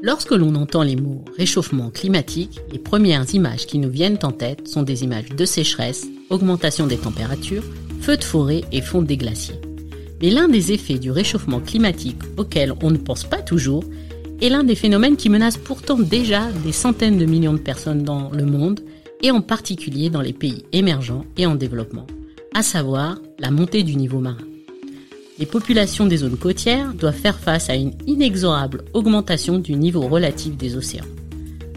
Lorsque l'on entend les mots réchauffement climatique, les premières images qui nous viennent en tête sont des images de sécheresse, augmentation des températures, feux de forêt et fonte des glaciers. Mais l'un des effets du réchauffement climatique auquel on ne pense pas toujours est l'un des phénomènes qui menacent pourtant déjà des centaines de millions de personnes dans le monde et en particulier dans les pays émergents et en développement, à savoir la montée du niveau marin les populations des zones côtières doivent faire face à une inexorable augmentation du niveau relatif des océans.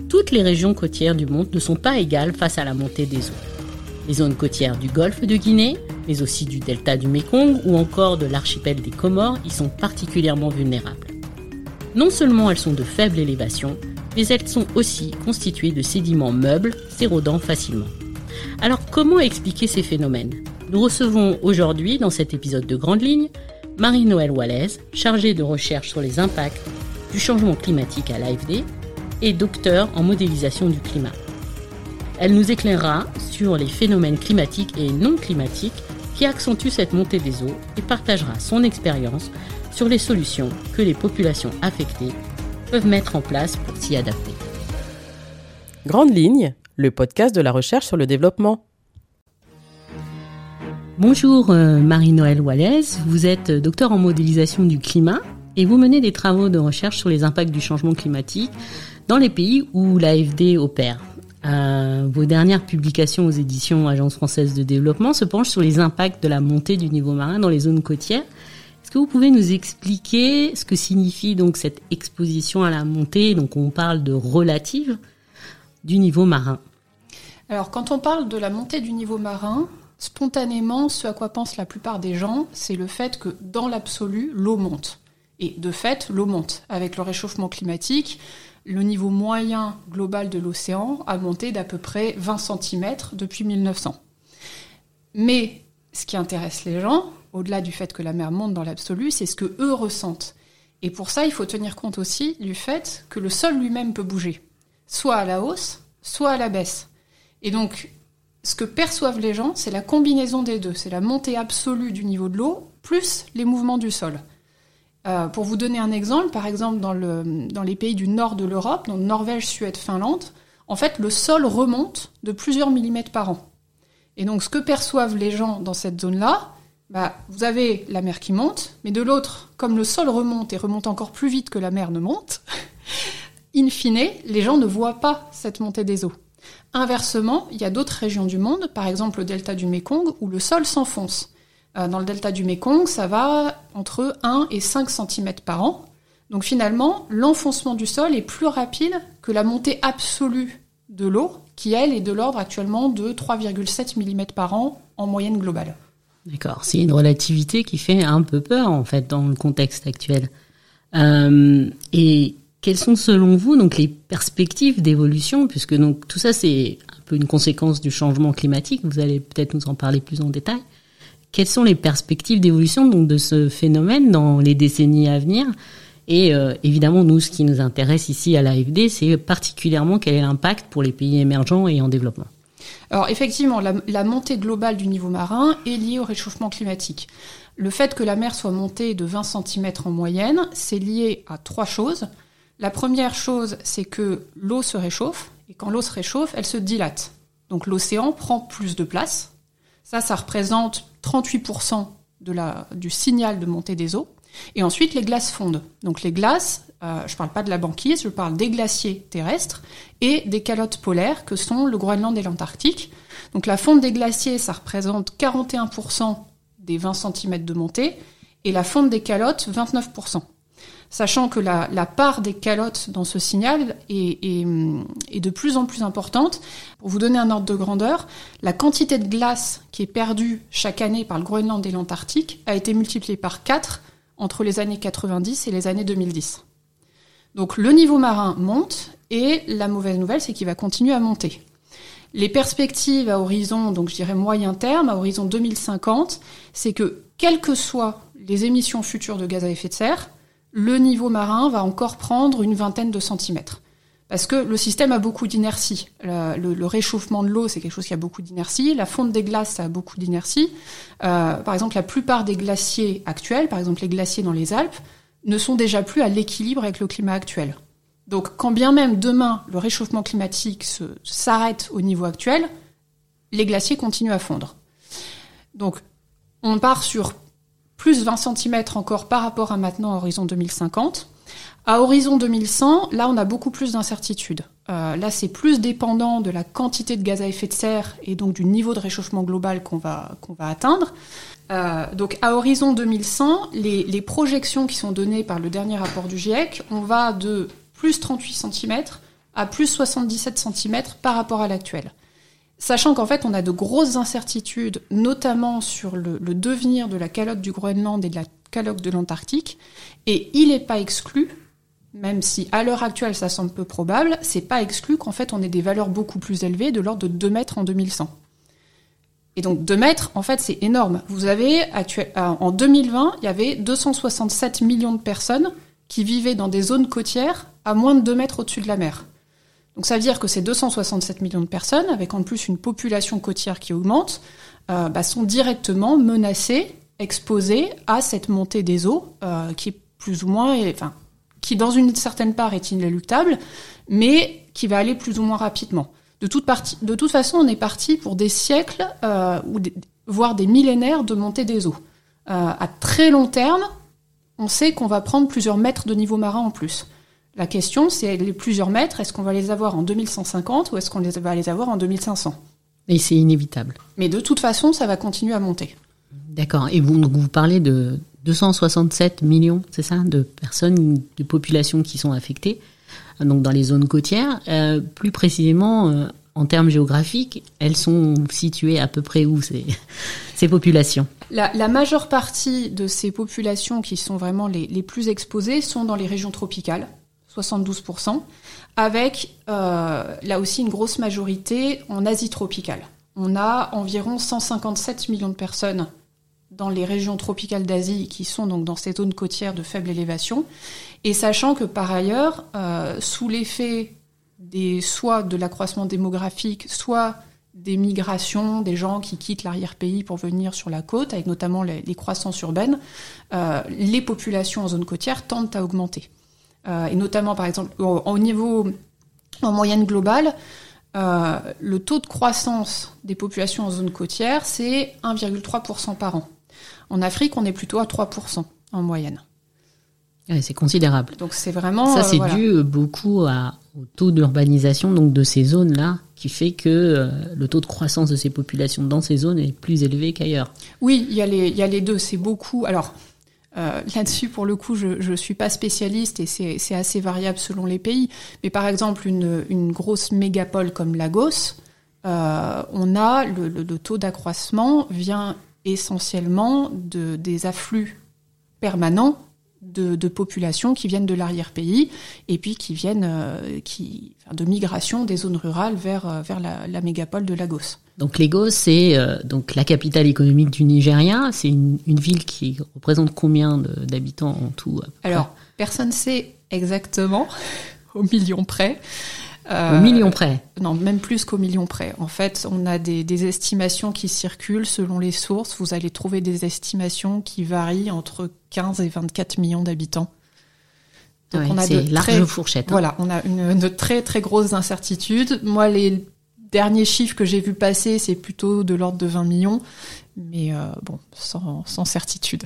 Toutes les régions côtières du monde ne sont pas égales face à la montée des eaux. Les zones côtières du golfe de Guinée, mais aussi du delta du Mékong ou encore de l'archipel des Comores y sont particulièrement vulnérables. Non seulement elles sont de faible élévation, mais elles sont aussi constituées de sédiments meubles s'érodant facilement. Alors comment expliquer ces phénomènes? Nous recevons aujourd'hui, dans cet épisode de Grande Ligne, Marie-Noël Wallace, chargée de recherche sur les impacts du changement climatique à l'AFD et docteur en modélisation du climat. Elle nous éclairera sur les phénomènes climatiques et non climatiques qui accentuent cette montée des eaux et partagera son expérience sur les solutions que les populations affectées peuvent mettre en place pour s'y adapter. Grande ligne, le podcast de la recherche sur le développement. Bonjour euh, Marie-Noël Wallace, vous êtes docteur en modélisation du climat et vous menez des travaux de recherche sur les impacts du changement climatique dans les pays où l'AFD opère. Euh, vos dernières publications aux éditions Agence française de développement se penchent sur les impacts de la montée du niveau marin dans les zones côtières. Est-ce que vous pouvez nous expliquer ce que signifie donc cette exposition à la montée? Donc on parle de relative du niveau marin. Alors quand on parle de la montée du niveau marin, Spontanément, ce à quoi pensent la plupart des gens, c'est le fait que dans l'absolu, l'eau monte. Et de fait, l'eau monte. Avec le réchauffement climatique, le niveau moyen global de l'océan a monté d'à peu près 20 cm depuis 1900. Mais ce qui intéresse les gens, au-delà du fait que la mer monte dans l'absolu, c'est ce que eux ressentent. Et pour ça, il faut tenir compte aussi du fait que le sol lui-même peut bouger, soit à la hausse, soit à la baisse. Et donc, ce que perçoivent les gens, c'est la combinaison des deux. C'est la montée absolue du niveau de l'eau plus les mouvements du sol. Euh, pour vous donner un exemple, par exemple dans, le, dans les pays du nord de l'Europe, donc Norvège, Suède, Finlande, en fait le sol remonte de plusieurs millimètres par an. Et donc ce que perçoivent les gens dans cette zone-là, bah, vous avez la mer qui monte, mais de l'autre, comme le sol remonte et remonte encore plus vite que la mer ne monte, in fine, les gens ne voient pas cette montée des eaux. Inversement, il y a d'autres régions du monde, par exemple le delta du Mekong, où le sol s'enfonce. Euh, dans le delta du Mekong, ça va entre 1 et 5 cm par an. Donc finalement, l'enfoncement du sol est plus rapide que la montée absolue de l'eau, qui elle est de l'ordre actuellement de 3,7 mm par an en moyenne globale. D'accord, c'est une relativité qui fait un peu peur en fait dans le contexte actuel. Euh, et quelles sont selon vous donc les perspectives d'évolution puisque donc tout ça c'est un peu une conséquence du changement climatique, vous allez peut-être nous en parler plus en détail. Quelles sont les perspectives d'évolution donc de ce phénomène dans les décennies à venir? Et euh, évidemment nous ce qui nous intéresse ici à l'AFD, c'est particulièrement quel est l'impact pour les pays émergents et en développement. Alors effectivement, la, la, montée globale du niveau marin est liée au réchauffement climatique. Le fait que la mer soit montée de 20 cm en moyenne, c'est lié à trois choses. La première chose, c'est que l'eau se réchauffe, et quand l'eau se réchauffe, elle se dilate. Donc l'océan prend plus de place. Ça, ça représente 38% de la, du signal de montée des eaux. Et ensuite, les glaces fondent. Donc les glaces, euh, je ne parle pas de la banquise, je parle des glaciers terrestres et des calottes polaires que sont le Groenland et l'Antarctique. Donc la fonte des glaciers, ça représente 41% des 20 cm de montée et la fonte des calottes, 29% sachant que la, part des calottes dans ce signal est, de plus en plus importante. Pour vous donner un ordre de grandeur, la quantité de glace qui est perdue chaque année par le Groenland et l'Antarctique a été multipliée par 4 entre les années 90 et les années 2010. Donc le niveau marin monte et la mauvaise nouvelle, c'est qu'il va continuer à monter. Les perspectives à horizon, donc je dirais moyen terme, à horizon 2050, c'est que quelles que soient les émissions futures de gaz à effet de serre, le niveau marin va encore prendre une vingtaine de centimètres. Parce que le système a beaucoup d'inertie. Le, réchauffement de l'eau, c'est quelque chose qui a beaucoup d'inertie. La fonte des glaces, ça a beaucoup d'inertie. Euh, par exemple, la plupart des glaciers actuels, par exemple les glaciers dans les Alpes, ne sont déjà plus à l'équilibre avec le climat actuel. Donc quand bien même demain le réchauffement climatique s'arrête au niveau actuel, les glaciers continuent à fondre. Donc on part sur plus 20 cm encore par rapport à maintenant à horizon 2050. À horizon 2100, là on a beaucoup plus d'incertitudes. Euh, là c'est plus dépendant de la quantité de gaz à effet de serre et donc du niveau de réchauffement global qu'on va, qu'on va atteindre. Euh, donc à horizon 2100, les, les, projections qui sont données par le dernier rapport du GIEC, on va de plus 38 cm à plus 77 cm par rapport à l'actuel. Sachant qu'en fait, on a de grosses incertitudes, notamment sur le, devenir de la calotte du Groenland et de la calotte de l'Antarctique, et il n'est pas exclu, même si à l'heure actuelle ça semble peu probable, c'est pas exclu qu'en fait on ait des valeurs beaucoup plus élevées, de l'ordre de 2 mètres en 2100. Et donc 2 mètres, en fait, c'est énorme. Vous avez actuel, euh, en 2020, il y avait 267 millions de personnes qui vivaient dans des zones côtières à moins de 2 mètres au-dessus de la mer. Donc ça veut dire que ces 267 millions de personnes, avec en plus une population côtière qui augmente, euh, bah, sont directement menacées, exposées à cette montée des eaux, euh, qui est plus ou moins, enfin, qui dans une certaine part est inéluctable, mais qui va aller plus ou moins rapidement. De toute, façon, on est parti pour des siècles, euh, voire des millénaires de montée des eaux. à très long terme, on sait qu'on va prendre plusieurs mètres de niveau marin en plus. La question, c'est les plusieurs mètres, est-ce qu'on va les avoir en 2150 ou est-ce qu'on va les avoir en 2500 Et c'est inévitable. Mais de toute façon, ça va continuer à monter. D'accord. Et vous, vous parlez de 267 millions, c'est ça, de personnes, de populations qui sont affectées, donc dans les zones côtières. Euh, plus précisément, euh, en termes géographiques, elles sont situées à peu près où ces, ces populations? La, la, majeure partie de ces populations qui sont vraiment les, les plus exposées sont dans les régions tropicales. 72%, avec euh, là aussi une grosse majorité en Asie tropicale. On a environ 157 millions de personnes dans les régions tropicales d'Asie qui sont donc dans ces zones côtières de faible élévation, et sachant que par ailleurs, euh, sous l'effet des soit de l'accroissement démographique, soit des migrations, des gens qui quittent l'arrière-pays pour venir sur la côte, avec notamment les, croissances urbaines, euh, les populations en zone côtière tendent à augmenter. Euh, et notamment par exemple au, niveau en moyenne globale, euh, le taux de croissance des populations en zone côtière, c'est 1,3% par an. En Afrique, on est plutôt à 3% en moyenne. c'est considérable. Donc c'est vraiment. Ça, c'est euh, dû beaucoup à, au taux d'urbanisation donc de ces zones-là, qui fait que le taux de croissance de ces populations dans ces zones est plus élevé qu'ailleurs. Oui, il y, a les, il y a les deux. C'est beaucoup. Alors, euh, là-dessus, pour le coup, je ne suis pas spécialiste et c'est assez variable selon les pays. Mais par exemple, une, une grosse mégapole comme Lagos, euh, on a le, le, le taux d'accroissement vient essentiellement de, des afflux permanents de, de populations qui viennent de l'arrière-pays et puis qui viennent euh, qui, enfin, de migration des zones rurales vers, euh, vers la, la mégapole de Lagos. Donc Lagos, c'est euh, donc la capitale économique du Nigeria. C'est une, une, ville qui représente combien d'habitants en tout Alors, personne ne sait exactement, au million près. Euh, au million près Non, même plus qu'au million près. En fait, on a des, des, estimations qui circulent selon les sources. Vous allez trouver des estimations qui varient entre 15 et 24 millions d'habitants. Donc on a de large très, fourchette. Hein. Voilà, on a une, de très très grosses incertitudes. Moi, les derniers chiffres que j'ai vu passer, c'est plutôt de l'ordre de 20 millions, mais euh, bon, sans, sans certitude.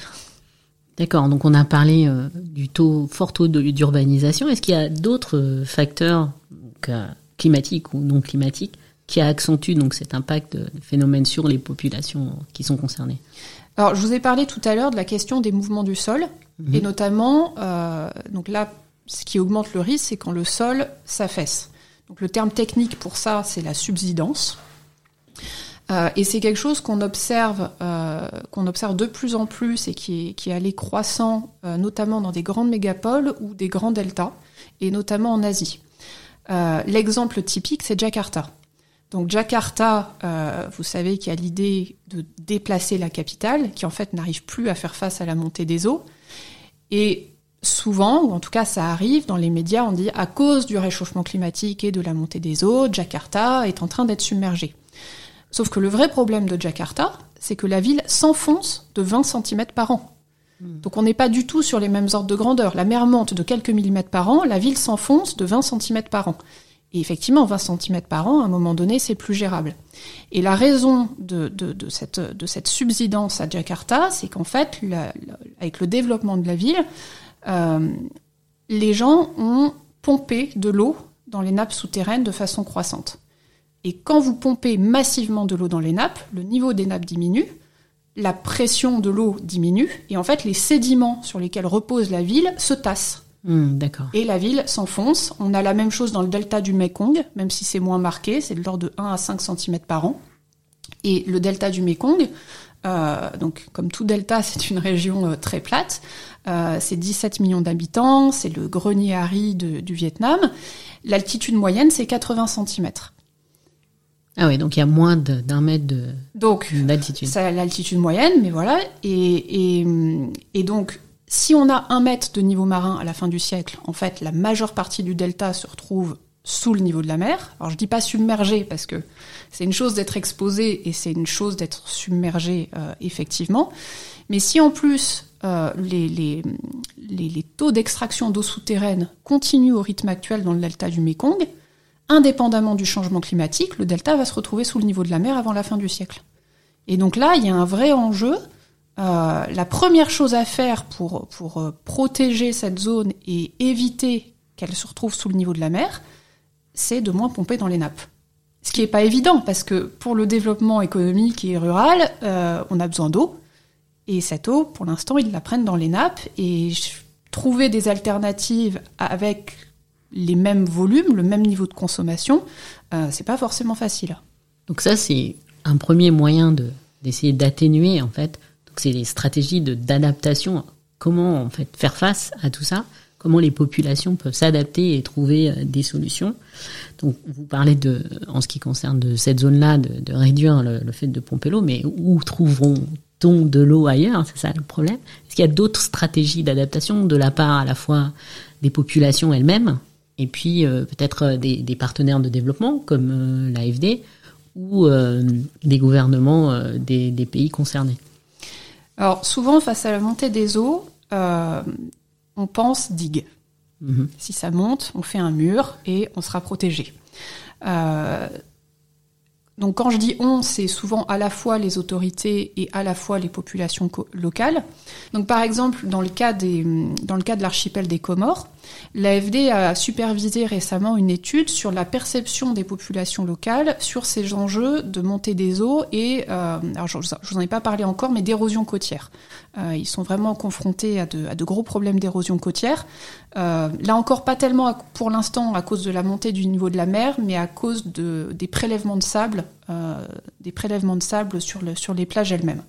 D'accord, donc on a parlé euh, du taux, fort taux d'urbanisation. Est-ce qu'il y a d'autres facteurs climatiques ou non climatiques qui accentuent donc cet impact de phénomène sur les populations qui sont concernées Alors, je vous ai parlé tout à l'heure de la question des mouvements du sol, et mhm. notamment, euh, donc là, ce qui augmente le risque, c'est quand le sol s'affaisse. Donc le terme technique pour ça, c'est la subsidence. Euh, et c'est quelque chose qu'on observe, euh, qu'on observe de plus en plus et qui est, qui est allé croissant, notamment dans des grandes mégapoles ou des grands deltas, et notamment en Asie. Euh, l'exemple typique, c'est Jakarta. Donc Jakarta, euh, vous savez qu'il y a l'idée de déplacer la capitale, qui en fait n'arrive plus à faire face à la montée des eaux. Et souvent, ou en tout cas ça arrive dans les médias, on dit à cause du réchauffement climatique et de la montée des eaux, Jakarta est en train d'être submergée. Sauf que le vrai problème de Jakarta, c'est que la ville s'enfonce de 20 cm par an. Hmm. Donc on n'est pas du tout sur les mêmes ordres de grandeur. La mer monte de quelques millimètres par an, la ville s'enfonce de 20 cm par an. Et effectivement, 20 cm par an, à un moment donné, c'est plus gérable. Et la raison de, cette, de cette, subsidence à Jakarta, c'est qu'en fait, avec le développement de la ville, euh, les gens ont pompé de l'eau dans les nappes souterraines de façon croissante. Et quand vous pompez massivement de l'eau dans les nappes, le niveau des nappes diminue, la pression de l'eau diminue, et en fait les sédiments sur lesquels repose la ville se tassent. Hmm, d'accord. Et la ville s'enfonce. On a la même chose dans le delta du Mekong, même si c'est moins marqué, c'est de l'ordre de 1 à 5 cm par an. Et le delta du Mekong, euh, donc comme tout delta, c'est une région euh, très plate. Euh, c'est 17 millions d'habitants, c'est le grenier aride du Vietnam. L'altitude moyenne, c'est 80 cm. Ah oui, donc il y a moins d'un mètre de donc d'altitude. C'est l'altitude moyenne, mais voilà. Et, et, et, donc, si on a un mètre de niveau marin à la fin du siècle, en fait, la majeure partie du delta se retrouve sous le niveau de la mer. Alors je dis pas submergé parce que c'est une chose d'être exposé et c'est une chose d'être submergé euh, effectivement. Mais si en plus euh, les, les, les, les, taux d'extraction d'eau souterraine continuent au rythme actuel dans le delta du Mekong, indépendamment du changement climatique, le delta va se retrouver sous le niveau de la mer avant la fin du siècle. Et donc là, il y a un vrai enjeu. Euh, la première chose à faire pour, pour euh, protéger cette zone et éviter qu'elle se retrouve sous le niveau de la mer, c'est de moins pomper dans les nappes. Ce qui n'est pas évident, parce que pour le développement économique et rural, euh, on a besoin d'eau. Et cette eau, pour l'instant, ils la prennent dans les nappes. Et trouver des alternatives avec les mêmes volumes, le même niveau de consommation, euh, c'est pas forcément facile. Donc ça, c'est un premier moyen de d'essayer d'atténuer en fait. Donc c'est les stratégies de d'adaptation. Comment en fait faire face à tout ça? Comment les populations peuvent s'adapter et trouver euh, des solutions? Donc vous parlez de, en ce qui concerne de cette zone-là, de, de, réduire le, le, fait de pomper l'eau, mais où trouveront-on de l'eau ailleurs? C'est ça le problème. Est-ce qu'il y a d'autres stratégies d'adaptation de la part à la fois des populations elles-mêmes et puis euh, peut-être euh, des, des, partenaires de développement comme euh, l'AFD ou des gouvernements des, des, pays concernés. Alors souvent face à la montée des eaux, on pense digue. Mm-hmm. Si ça monte, on fait un mur et on sera protégé. Donc quand je dis on, c'est souvent à la fois les autorités et à la fois les populations locales. Donc par exemple, dans le cas, des, dans le cas de l'archipel des Comores, l'AFD a supervisé récemment une étude sur la perception des populations locales sur ces enjeux de montée des eaux et, euh, alors je, je vous en ai pas parlé encore, mais d'érosion côtière. Euh, ils sont vraiment confrontés à de, à de gros problèmes d'érosion côtière. Euh, là encore, pas tellement pour l'instant à cause de la montée du niveau de la mer, mais à cause de, des prélèvements de sable, euh, sur les plages elles-mêmes.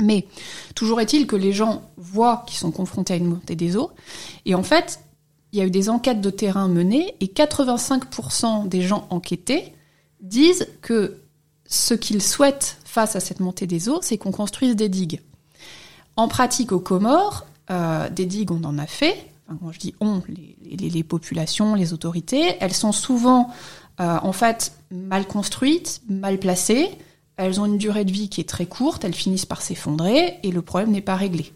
Mais toujours est-il que les gens voient qu'ils sont confrontés à une montée des eaux. Et en fait, il y a eu des enquêtes de terrain menées et 85% des gens enquêtés disent que ce qu'ils souhaitent face à cette montée des eaux, c'est qu'on construise des digues. En pratique, aux Comores, euh, des digues, on en a fait. Quand je dis on, les, populations, les autorités, elles sont souvent euh, en fait mal construites, mal placées. Elles ont une durée de vie qui est très courte, elles finissent par s'effondrer et le problème n'est pas réglé.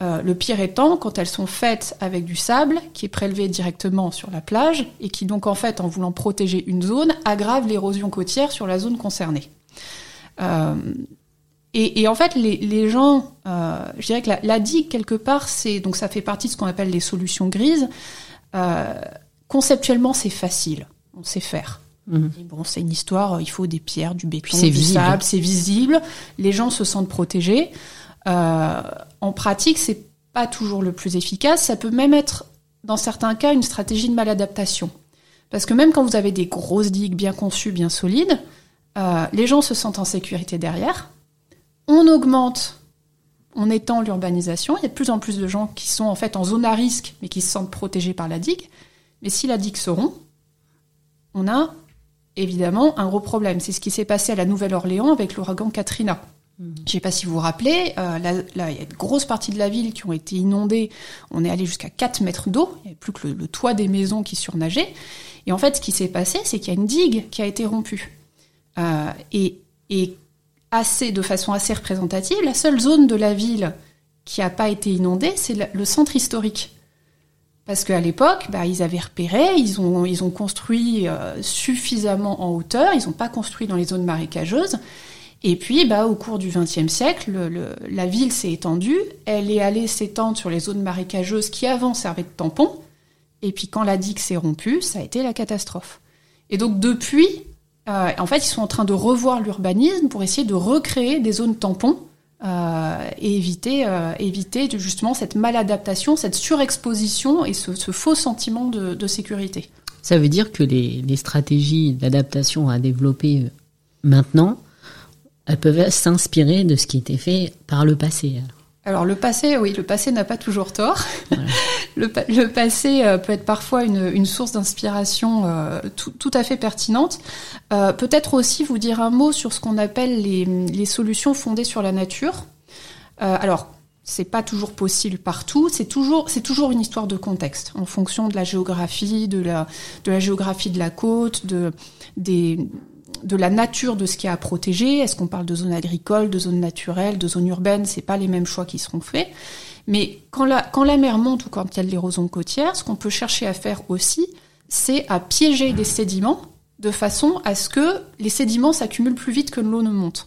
Euh, le pire étant quand elles sont faites avec du sable qui est prélevé directement sur la plage et qui donc en fait en voulant protéger une zone aggrave l'érosion côtière sur la zone concernée. Euh, et, et, en fait, les, les gens, euh, je dirais que la, la, digue quelque part, c'est donc ça fait partie de ce qu'on appelle les solutions grises. Euh, conceptuellement, c'est facile, on sait faire. Mmh. bon, c'est une histoire. Il faut des pierres, du béton, du visible. sable, c'est visible. Les gens se sentent protégés. Euh, en pratique, c'est pas toujours le plus efficace. Ça peut même être, dans certains cas, une stratégie de maladaptation. Parce que même quand vous avez des grosses digues bien conçues, bien solides, les gens se sentent en sécurité derrière on augmente, on étend l'urbanisation. Il y a de plus en plus de gens qui sont en fait en zone à risque, mais qui se sentent protégés par la digue. Mais si la digue se rompt, on a évidemment un gros problème. C'est ce qui s'est passé à la Nouvelle-Orléans avec l'ouragan Katrina. Mmh. Je ne sais pas si vous vous rappelez, euh, là, là, il y a une grosse partie de la ville qui ont été inondées. On est allé jusqu'à 4 mètres d'eau. Il n'y avait plus que le, le, toit des maisons qui surnageait. Et en fait, ce qui s'est passé, c'est qu'il y a une digue qui a été rompue. Euh, et, et assez, de façon assez représentative, la seule zone de la ville qui n'a pas été inondé, c'est le centre historique. Parce qu'à l'époque, bah, ils avaient repéré, ils ont, ils ont construit euh, suffisamment en hauteur, ils n'ont pas construit dans les zones marécageuses. Et puis, bah, au cours du XXe siècle, le, la ville s'est étendue, elle est allée s'étendre sur les zones marécageuses qui avant servaient de tampon. Et puis, quand la digue s'est rompue, ça a été la catastrophe. Et donc, depuis, euh, en fait, ils sont en train de revoir l'urbanisme pour essayer de recréer des zones tampons euh, et éviter, euh, justement cette maladaptation, cette surexposition et ce, faux sentiment de, sécurité. Ça veut dire que les, stratégies d'adaptation à développer maintenant, elles peuvent s'inspirer de ce qui était fait par le passé. Le passé, oui, le passé n'a pas toujours tort. Le, le, passé euh, peut être parfois une, une source d'inspiration euh, tout, tout, à fait pertinente. Euh, Peut-être aussi vous dire un mot sur ce qu'on appelle les, les, solutions fondées sur la nature. Alors c'est pas toujours possible partout. C'est toujours, c'est toujours une histoire de contexte en fonction de la géographie, de la, de la géographie de la côte, de des de la nature de ce qu'il y a à protéger. Est-ce qu'on parle de zones agricoles, de zones naturelles, de zones urbaines? C'est pas les mêmes choix qui seront faits. Mais quand la, mer monte ou quand il y a de l'érosion côtière, ce qu'on peut chercher à faire aussi, c'est à piéger des sédiments de façon à ce que les sédiments s'accumulent plus vite que l'eau ne monte.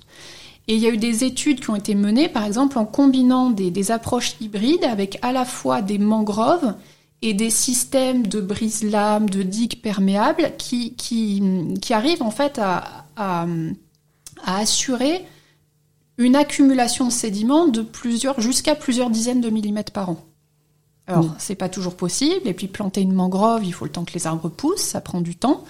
Et il y a eu des études qui ont été menées, par exemple, en combinant des approches hybrides avec à la fois des mangroves et des systèmes de brise-lames, de digues perméables qui, qui, qui arrivent en fait à, à, à, assurer une accumulation de sédiments de plusieurs, jusqu'à plusieurs dizaines de millimètres par an. Alors, mmh. c'est pas toujours possible. Et puis, planter une mangrove, il faut le temps que les arbres poussent, ça prend du temps.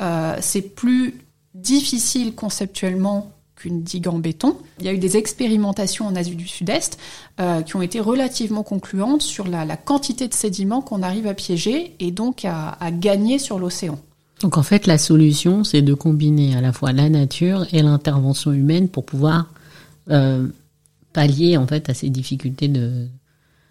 Euh, c'est plus difficile conceptuellement qu'une digue en béton. Il y a eu des expérimentations en Asie du Sud-Est euh, qui ont été relativement concluantes sur la, quantité de sédiments qu'on arrive à piéger et donc à, à gagner sur l'océan. Donc en fait, la solution, c'est de combiner à la fois la nature et l'intervention humaine pour pouvoir euh, pallier en fait à ces difficultés de,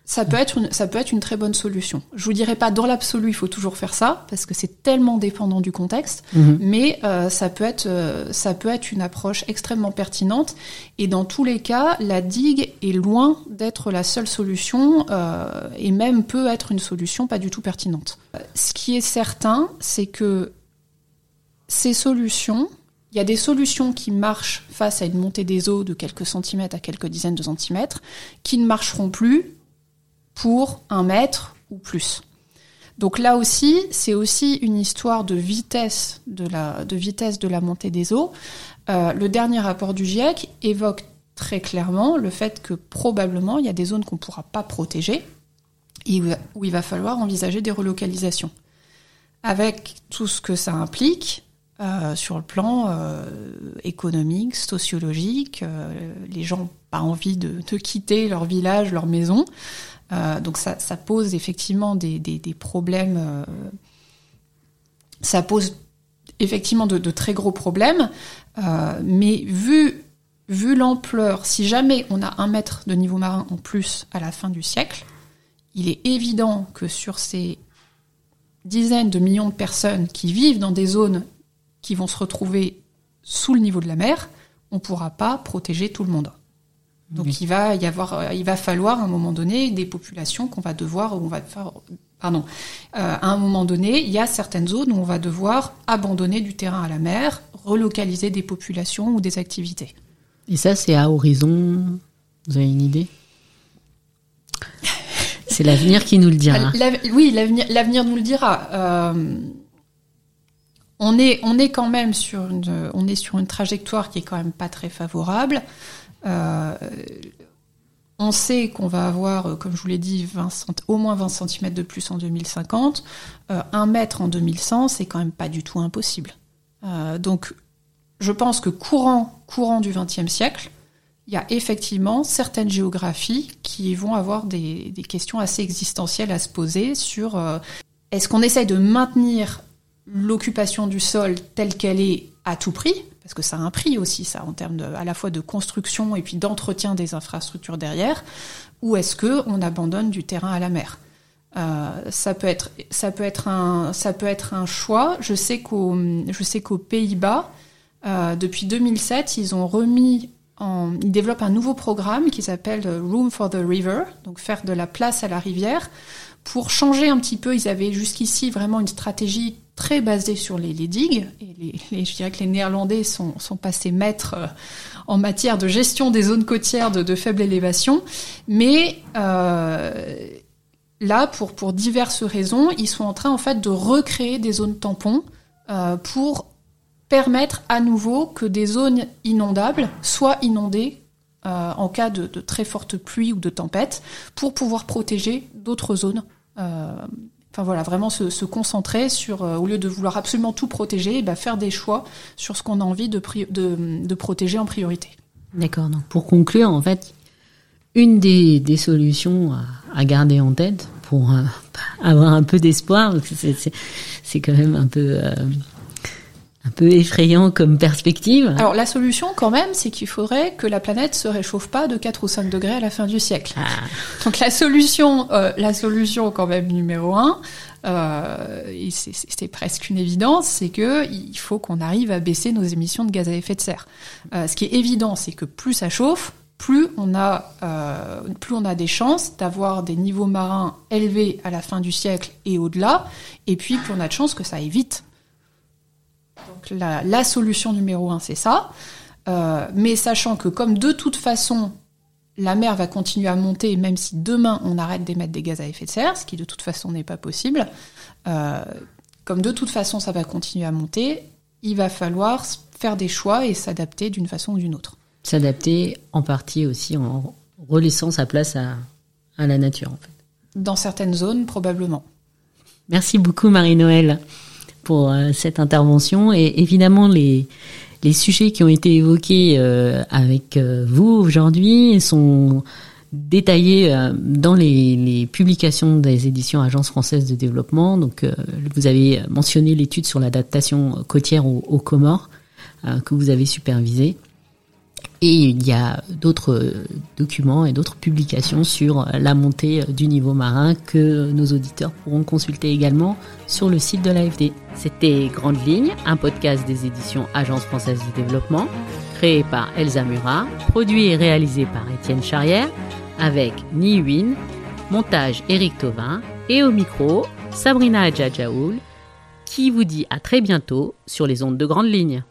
ça peut être une, ça peut être une très bonne solution. Je vous dirais pas dans l'absolu, il faut toujours faire ça parce que c'est tellement dépendant du contexte, mmh. mais euh, ça peut être, euh, ça peut être une approche extrêmement pertinente. Et dans tous les cas, la digue est loin d'être la seule solution euh, et même peut être une solution pas du tout pertinente. Ce qui est certain, c'est que ces solutions, il y a des solutions qui marchent face à une montée des eaux de quelques centimètres à quelques dizaines de centimètres, qui ne marcheront plus pour un mètre ou plus. Donc là aussi, c'est aussi une histoire de vitesse de la, montée des eaux. Euh, le dernier rapport du GIEC évoque très clairement le fait que probablement il y a des zones qu'on ne pourra pas protéger et où il va falloir envisager des relocalisations. Avec tout ce que ça implique euh, sur le plan euh, économique, sociologique, les gens n'ont pas envie de, quitter leur village, leur maison. Euh, donc ça, pose effectivement des, problèmes. Euh, ça pose effectivement de, de très gros problèmes. Euh, mais vu, vu l'ampleur, si jamais on a un mètre de niveau marin en plus à la fin du siècle, il est évident que sur ces dizaines de millions de personnes qui vivent dans des zones qui vont se retrouver sous le niveau de la mer, on ne pourra pas protéger tout le monde. Donc oui. il va y avoir, il va falloir à un moment donné des populations qu'on va devoir, on va faire, pardon, euh, à un moment donné, il y a certaines zones où on va devoir abandonner du terrain à la mer, relocaliser des populations ou des activités. Et ça, c'est à horizon. Vous avez une idée? C'est l'avenir qui nous le dira. La, oui, l'avenir nous le dira. Euh, on est, on est quand même sur une, on est sur une trajectoire qui est quand même pas très favorable. Euh, on sait qu'on va avoir, euh, comme je vous l'ai dit, 20, au moins 20 cm de plus en 2050. Euh, 1 mètre en 2100, c'est quand même pas du tout impossible. Euh, donc, je pense que courant, courant du XXe siècle, il y a effectivement certaines géographies qui vont avoir des, questions assez existentielles à se poser sur est-ce qu'on essaye de maintenir l'occupation du sol telle qu'elle est à tout prix, parce que ça a un prix aussi, ça, en termes de, à la fois de construction et puis d'entretien des infrastructures derrière, ou est-ce que on abandonne du terrain à la mer? Euh, ça peut être, ça peut être un, ça peut être un choix. Je sais qu'au, je sais qu'aux Pays-Bas, euh, depuis 2007, ils ont remis ils développent un nouveau programme qui s'appelle Room for the River, donc faire de la place à la rivière, pour changer un petit peu. Ils avaient jusqu'ici vraiment une stratégie très basée sur les, digues. Et je dirais que les Néerlandais sont, passés maîtres euh, en matière de gestion des zones côtières de, faible élévation. Mais euh, là, pour, diverses raisons, ils sont en train en fait de recréer des zones tampons euh, pour permettre à nouveau que des zones inondables soient inondées en cas de, très forte pluie ou de tempête, pour pouvoir protéger d'autres zones. Euh, enfin voilà, vraiment se, concentrer sur, euh, au lieu de vouloir absolument tout protéger, bah, faire des choix sur ce qu'on a envie de, de, protéger en priorité. D'accord. Donc pour conclure, en fait, une des, solutions à, garder en tête pour avoir un peu d'espoir, c'est quand même un peu un peu effrayant comme perspective. Alors la solution quand même, c'est qu'il faudrait que la planète se réchauffe pas de 4 ou 5 degrés à la fin du siècle. Ah. Donc la solution, euh, la solution quand même numéro un, euh, c'est presque une évidence, c'est que il faut qu'on arrive à baisser nos émissions de gaz à effet de serre. Euh, ce qui est évident, c'est que plus ça chauffe, plus on a, euh, plus on a des chances d'avoir des niveaux marins élevés à la fin du siècle et au-delà, et puis plus on a de chances que ça aille vite. Donc la, solution numéro un, c'est ça. Euh, mais sachant que comme de toute façon, la mer va continuer à monter, même si demain on arrête d'émettre des gaz à effet de serre, ce qui de toute façon n'est pas possible, euh, comme de toute façon ça va continuer à monter, il va falloir faire des choix et s'adapter d'une façon ou d'une autre. S'adapter en partie aussi en relaissant sa place à, à la nature en fait. Dans certaines zones, probablement. Merci beaucoup Marie-Noël pour euh, cette intervention et évidemment les les sujets qui ont été évoqués euh, avec euh, vous aujourd'hui sont détaillés dans les, publications des éditions Agence française de développement. Donc, vous avez mentionné l'étude sur l'adaptation côtière aux, aux Comores que vous avez supervisée. Et il y a d'autres euh, documents et d'autres publications sur la montée euh, du niveau marin que nos auditeurs pourront consulter également sur le site de l'AFD. C'était Grande Ligne, un podcast des éditions Agence française du développement, créé par Elsa Murat, produit et réalisé par Étienne Charrière, avec Ni Win, montage Eric Tovin et au micro Sabrina Adjadjaoul, qui vous dit à très bientôt sur les ondes de Grande Ligne.